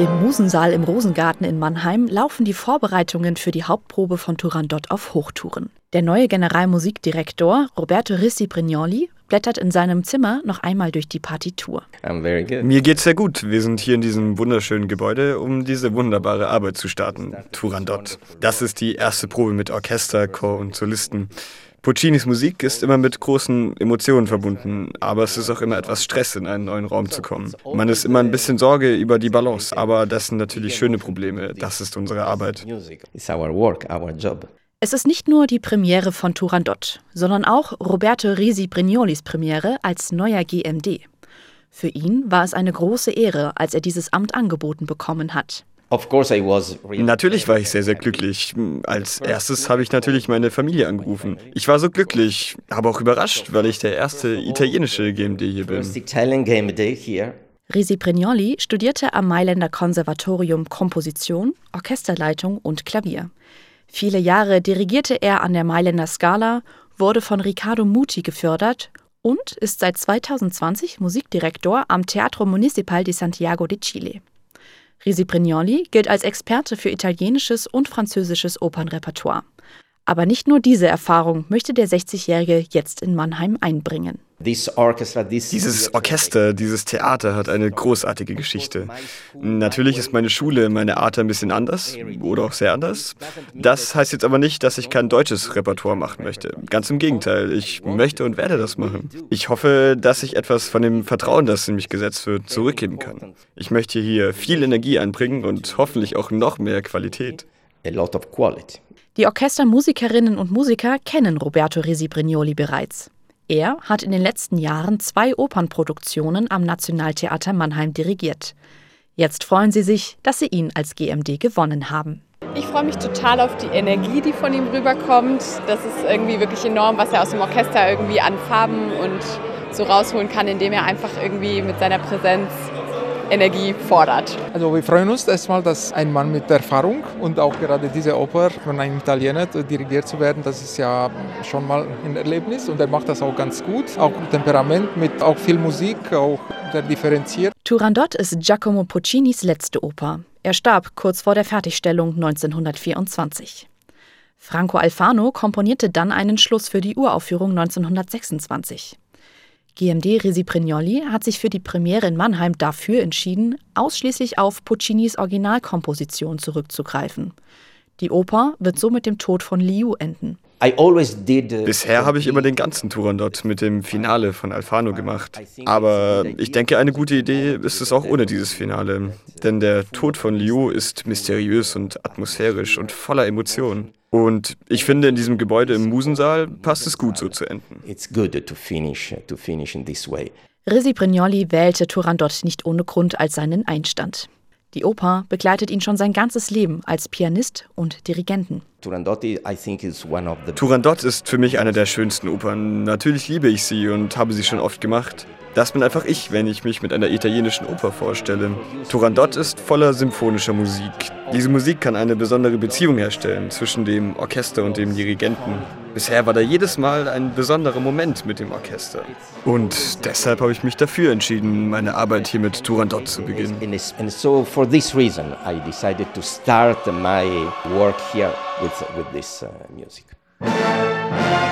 Im Musensaal im Rosengarten in Mannheim laufen die Vorbereitungen für die Hauptprobe von Turandot auf Hochtouren. Der neue Generalmusikdirektor Roberto Rissi Brignoli blättert in seinem Zimmer noch einmal durch die Partitur. Mir geht's sehr gut. Wir sind hier in diesem wunderschönen Gebäude, um diese wunderbare Arbeit zu starten. Turandot. Das ist die erste Probe mit Orchester, Chor und Solisten. Puccinis Musik ist immer mit großen Emotionen verbunden, aber es ist auch immer etwas Stress, in einen neuen Raum zu kommen. Man ist immer ein bisschen Sorge über die Balance, aber das sind natürlich schöne Probleme. Das ist unsere Arbeit. Es ist nicht nur die Premiere von Turandot, sondern auch Roberto Risi Brignolis Premiere als neuer GMD. Für ihn war es eine große Ehre, als er dieses Amt angeboten bekommen hat. Natürlich war ich sehr, sehr glücklich. Als erstes habe ich natürlich meine Familie angerufen. Ich war so glücklich, aber auch überrascht, weil ich der erste italienische GMD hier bin. Risi Prignoli studierte am Mailänder Konservatorium Komposition, Orchesterleitung und Klavier. Viele Jahre dirigierte er an der Mailänder Scala, wurde von Riccardo Muti gefördert und ist seit 2020 Musikdirektor am Teatro Municipal di Santiago de Chile. Risi Brignoli gilt als Experte für italienisches und französisches Opernrepertoire. Aber nicht nur diese Erfahrung möchte der 60-Jährige jetzt in Mannheim einbringen. Dieses Orchester, dieses Theater hat eine großartige Geschichte. Natürlich ist meine Schule, meine Art ein bisschen anders oder auch sehr anders. Das heißt jetzt aber nicht, dass ich kein deutsches Repertoire machen möchte. Ganz im Gegenteil, ich möchte und werde das machen. Ich hoffe, dass ich etwas von dem Vertrauen, das in mich gesetzt wird, zurückgeben kann. Ich möchte hier viel Energie einbringen und hoffentlich auch noch mehr Qualität. Die Orchestermusikerinnen und Musiker kennen Roberto Risi Brignoli bereits. Er hat in den letzten Jahren zwei Opernproduktionen am Nationaltheater Mannheim dirigiert. Jetzt freuen sie sich, dass sie ihn als GMD gewonnen haben. Ich freue mich total auf die Energie, die von ihm rüberkommt. Das ist irgendwie wirklich enorm, was er aus dem Orchester irgendwie an Farben und so rausholen kann, indem er einfach irgendwie mit seiner Präsenz Energie fordert. Also wir freuen uns erstmal, dass ein Mann mit Erfahrung und auch gerade diese Oper von einem Italiener dirigiert zu werden, das ist ja schon mal ein Erlebnis und er macht das auch ganz gut. Auch Temperament mit auch viel Musik, auch sehr differenziert. Turandot ist Giacomo Puccinis letzte Oper. Er starb kurz vor der Fertigstellung 1924. Franco Alfano komponierte dann einen Schluss für die Uraufführung 1926. GMD Resi Prignoli hat sich für die Premiere in Mannheim dafür entschieden, ausschließlich auf Puccinis Originalkomposition zurückzugreifen. Die Oper wird so mit dem Tod von Liu enden. Bisher habe ich immer den ganzen Turandot mit dem Finale von Alfano gemacht. Aber ich denke, eine gute Idee ist es auch ohne dieses Finale. Denn der Tod von Liu ist mysteriös und atmosphärisch und voller Emotionen. Und ich finde, in diesem Gebäude im Musensaal passt es gut, so zu enden. It's good to finish, to finish in this way. Risi Brignoli wählte Turandot nicht ohne Grund als seinen Einstand. Die Oper begleitet ihn schon sein ganzes Leben als Pianist und Dirigenten. Turandot ist für mich eine der schönsten Opern. Natürlich liebe ich sie und habe sie schon oft gemacht. Das bin einfach ich, wenn ich mich mit einer italienischen Oper vorstelle. Turandot ist voller symphonischer Musik. Diese Musik kann eine besondere Beziehung herstellen zwischen dem Orchester und dem Dirigenten. Bisher war da jedes Mal ein besonderer Moment mit dem Orchester. Und deshalb habe ich mich dafür entschieden, meine Arbeit hier mit Turandot zu beginnen. And so for this reason I decided to start my work here with, with uh.